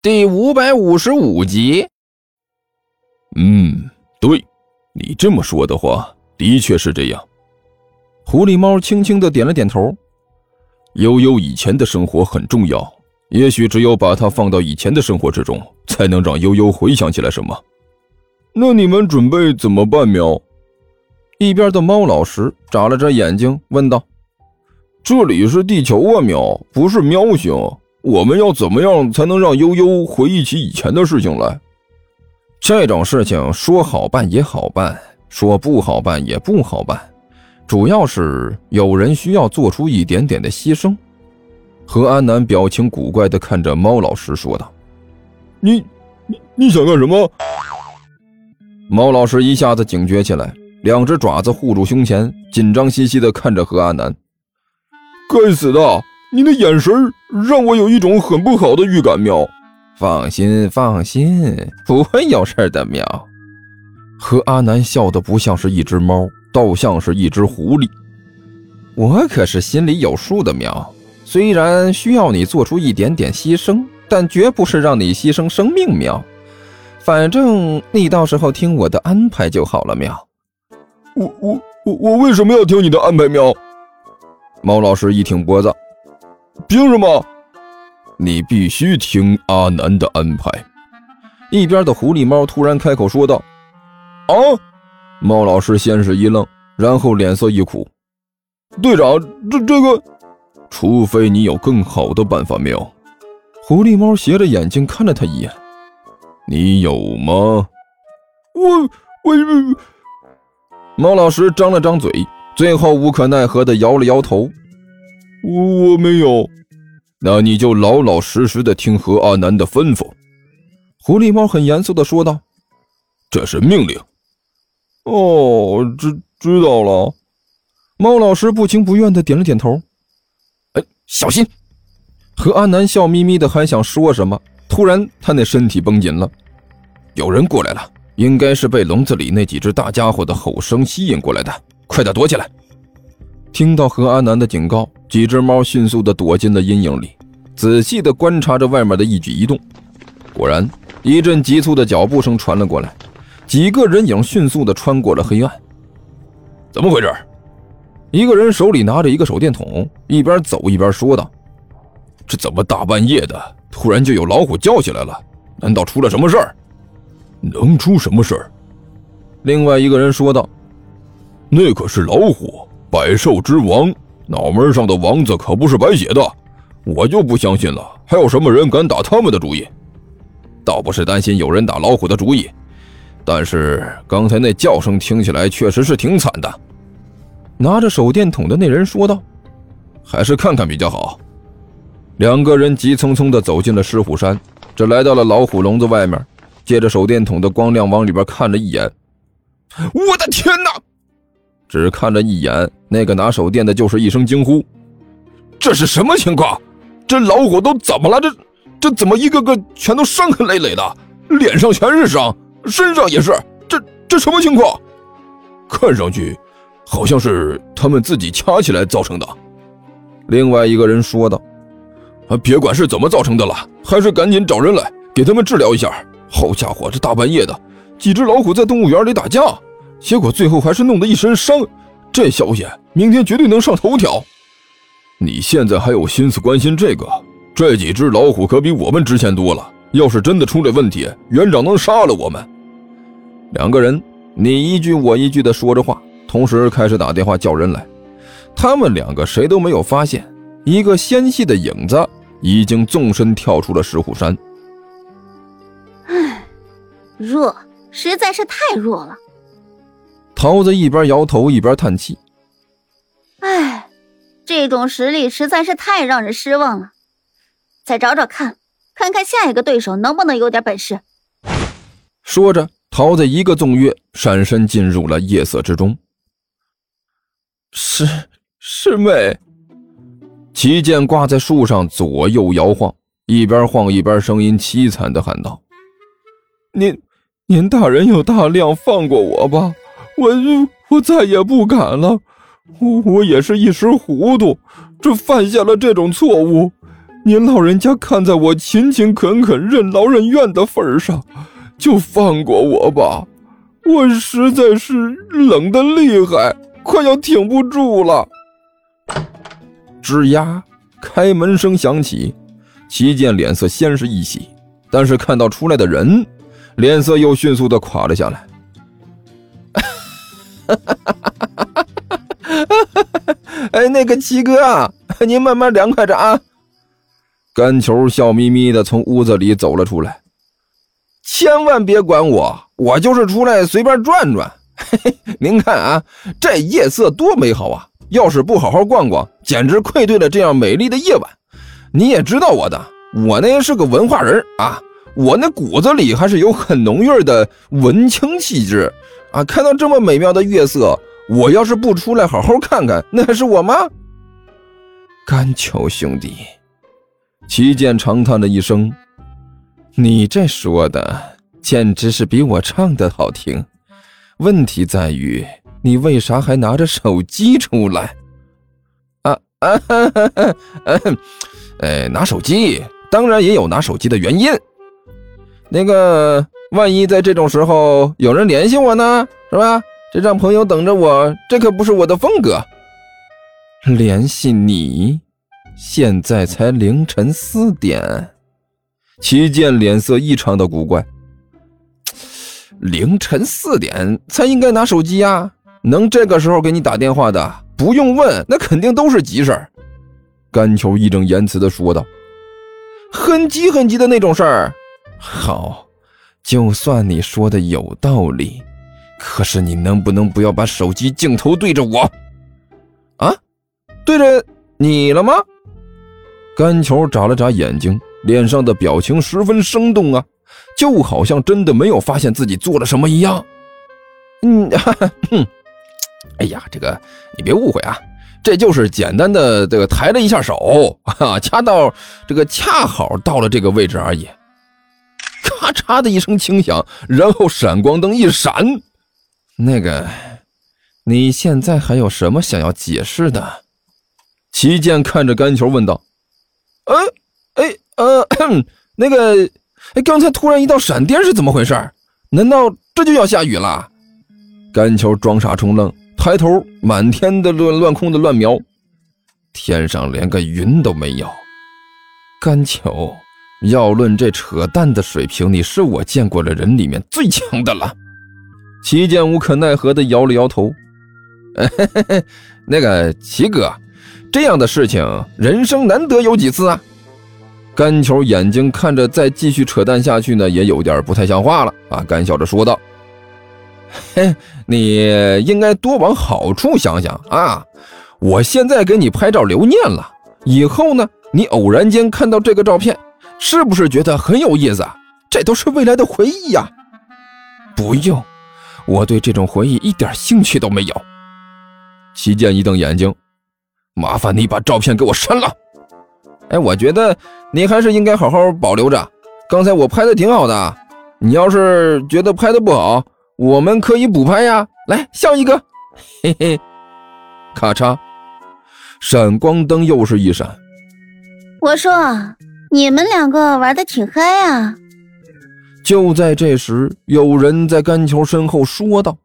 第五百五十五集。嗯，对，你这么说的话，的确是这样。狐狸猫轻轻的点了点头。悠悠以前的生活很重要，也许只有把它放到以前的生活之中，才能让悠悠回想起来什么。那你们准备怎么办？喵。一边的猫老师眨了眨眼睛，问道：“这里是地球啊，喵，不是喵星。”我们要怎么样才能让悠悠回忆起以前的事情来？这种事情说好办也好办，说不好办也不好办，主要是有人需要做出一点点的牺牲。何安南表情古怪的看着猫老师说道：“你你你想干什么？”猫老师一下子警觉起来，两只爪子护住胸前，紧张兮兮的看着何安南。该死的！你的眼神让我有一种很不好的预感，喵。放心，放心，不会有事的，喵。和阿南笑的不像是一只猫，倒像是一只狐狸。我可是心里有数的，喵。虽然需要你做出一点点牺牲，但绝不是让你牺牲生命，喵。反正你到时候听我的安排就好了，喵。我我我我为什么要听你的安排，喵？猫老师一挺脖子。凭什么？你必须听阿南的安排。一边的狐狸猫突然开口说道：“啊！”猫老师先是一愣，然后脸色一苦：“队长，这这个……除非你有更好的办法。”喵。狐狸猫斜着眼睛看了他一眼：“你有吗？”我我……猫老师张了张嘴，最后无可奈何的摇了摇头。我我没有，那你就老老实实的听何阿南的吩咐。”狐狸猫很严肃的说道，“这是命令。”哦，知知道了。猫老师不情不愿的点了点头。哎，小心！何阿南笑眯眯的还想说什么，突然他那身体绷紧了，有人过来了，应该是被笼子里那几只大家伙的吼声吸引过来的，快点躲起来！听到何阿南的警告，几只猫迅速地躲进了阴影里，仔细地观察着外面的一举一动。果然，一阵急促的脚步声传了过来，几个人影迅速地穿过了黑暗。怎么回事？一个人手里拿着一个手电筒，一边走一边说道：“这怎么大半夜的，突然就有老虎叫起来了？难道出了什么事儿？能出什么事儿？”另外一个人说道：“那可是老虎。”百兽之王，脑门上的王字可不是白写的，我就不相信了，还有什么人敢打他们的主意？倒不是担心有人打老虎的主意，但是刚才那叫声听起来确实是挺惨的。拿着手电筒的那人说道：“还是看看比较好。”两个人急匆匆地走进了狮虎山，这来到了老虎笼子外面，借着手电筒的光亮往里边看了一眼，我的天哪！只看了一眼，那个拿手电的就是一声惊呼：“这是什么情况？这老虎都怎么了？这这怎么一个个全都伤痕累累的，脸上全是伤，身上也是。这这什么情况？看上去好像是他们自己掐起来造成的。”另外一个人说道：“啊，别管是怎么造成的了，还是赶紧找人来给他们治疗一下。好家伙，这大半夜的，几只老虎在动物园里打架。”结果最后还是弄得一身伤，这消息明天绝对能上头条。你现在还有心思关心这个？这几只老虎可比我们值钱多了。要是真的出了问题，园长能杀了我们。两个人你一句我一句的说着话，同时开始打电话叫人来。他们两个谁都没有发现，一个纤细的影子已经纵身跳出了石虎山。唉，弱，实在是太弱了。桃子一边摇头一边叹气：“哎，这种实力实在是太让人失望了。再找找看，看看下一个对手能不能有点本事。”说着，桃子一个纵跃，闪身进入了夜色之中。师师妹，旗剑挂在树上左右摇晃，一边晃一边声音凄惨的喊道：“您您大人有大量，放过我吧。”我我再也不敢了，我我也是一时糊涂，这犯下了这种错误。您老人家看在我勤勤恳恳、任劳任怨的份上，就放过我吧。我实在是冷的厉害，快要挺不住了。吱呀，开门声响起，齐健脸色先是一喜，但是看到出来的人，脸色又迅速的垮了下来。哎，那个七哥，您慢慢凉快着啊。甘球笑眯眯的从屋子里走了出来，千万别管我，我就是出来随便转转。嘿嘿，您看啊，这夜色多美好啊！要是不好好逛逛，简直愧对了这样美丽的夜晚。你也知道我的，我呢是个文化人啊，我那骨子里还是有很浓郁的文青气质啊。看到这么美妙的月色，我要是不出来好好看看，那还是我吗？甘球兄弟。齐剑长叹了一声：“你这说的简直是比我唱的好听。问题在于，你为啥还拿着手机出来？啊啊！哎，拿手机当然也有拿手机的原因。那个，万一在这种时候有人联系我呢，是吧？这让朋友等着我，这可不是我的风格。联系你？”现在才凌晨四点，齐健脸色异常的古怪。凌晨四点才应该拿手机呀，能这个时候给你打电话的，不用问，那肯定都是急事儿。甘球义正言辞的说道：“很急很急的那种事儿。”好，就算你说的有道理，可是你能不能不要把手机镜头对着我？啊，对着你了吗？甘球眨了眨眼睛，脸上的表情十分生动啊，就好像真的没有发现自己做了什么一样。嗯，哈哈哎呀，这个你别误会啊，这就是简单的这个抬了一下手啊，掐到这个恰好到了这个位置而已。咔嚓的一声轻响，然后闪光灯一闪。那个，你现在还有什么想要解释的？齐健看着甘球问道。呃，哎，呃，那个，刚才突然一道闪电是怎么回事？难道这就要下雨了？甘球装傻充愣，抬头，满天的乱乱空的乱瞄，天上连个云都没有。甘球，要论这扯淡的水平，你是我见过的人里面最强的了。齐健无可奈何的摇了摇头。那个齐哥。这样的事情，人生难得有几次啊！甘球眼睛看着，再继续扯淡下去呢，也有点不太像话了啊！干笑着说道：“嘿，你应该多往好处想想啊！我现在给你拍照留念了，以后呢，你偶然间看到这个照片，是不是觉得很有意思？这都是未来的回忆呀！不用，我对这种回忆一点兴趣都没有。”齐健一瞪眼睛。麻烦你把照片给我删了。哎，我觉得你还是应该好好保留着。刚才我拍的挺好的，你要是觉得拍的不好，我们可以补拍呀。来，笑一个，嘿嘿。咔嚓，闪光灯又是一闪。我说，你们两个玩的挺嗨啊。就在这时，有人在甘球身后说道。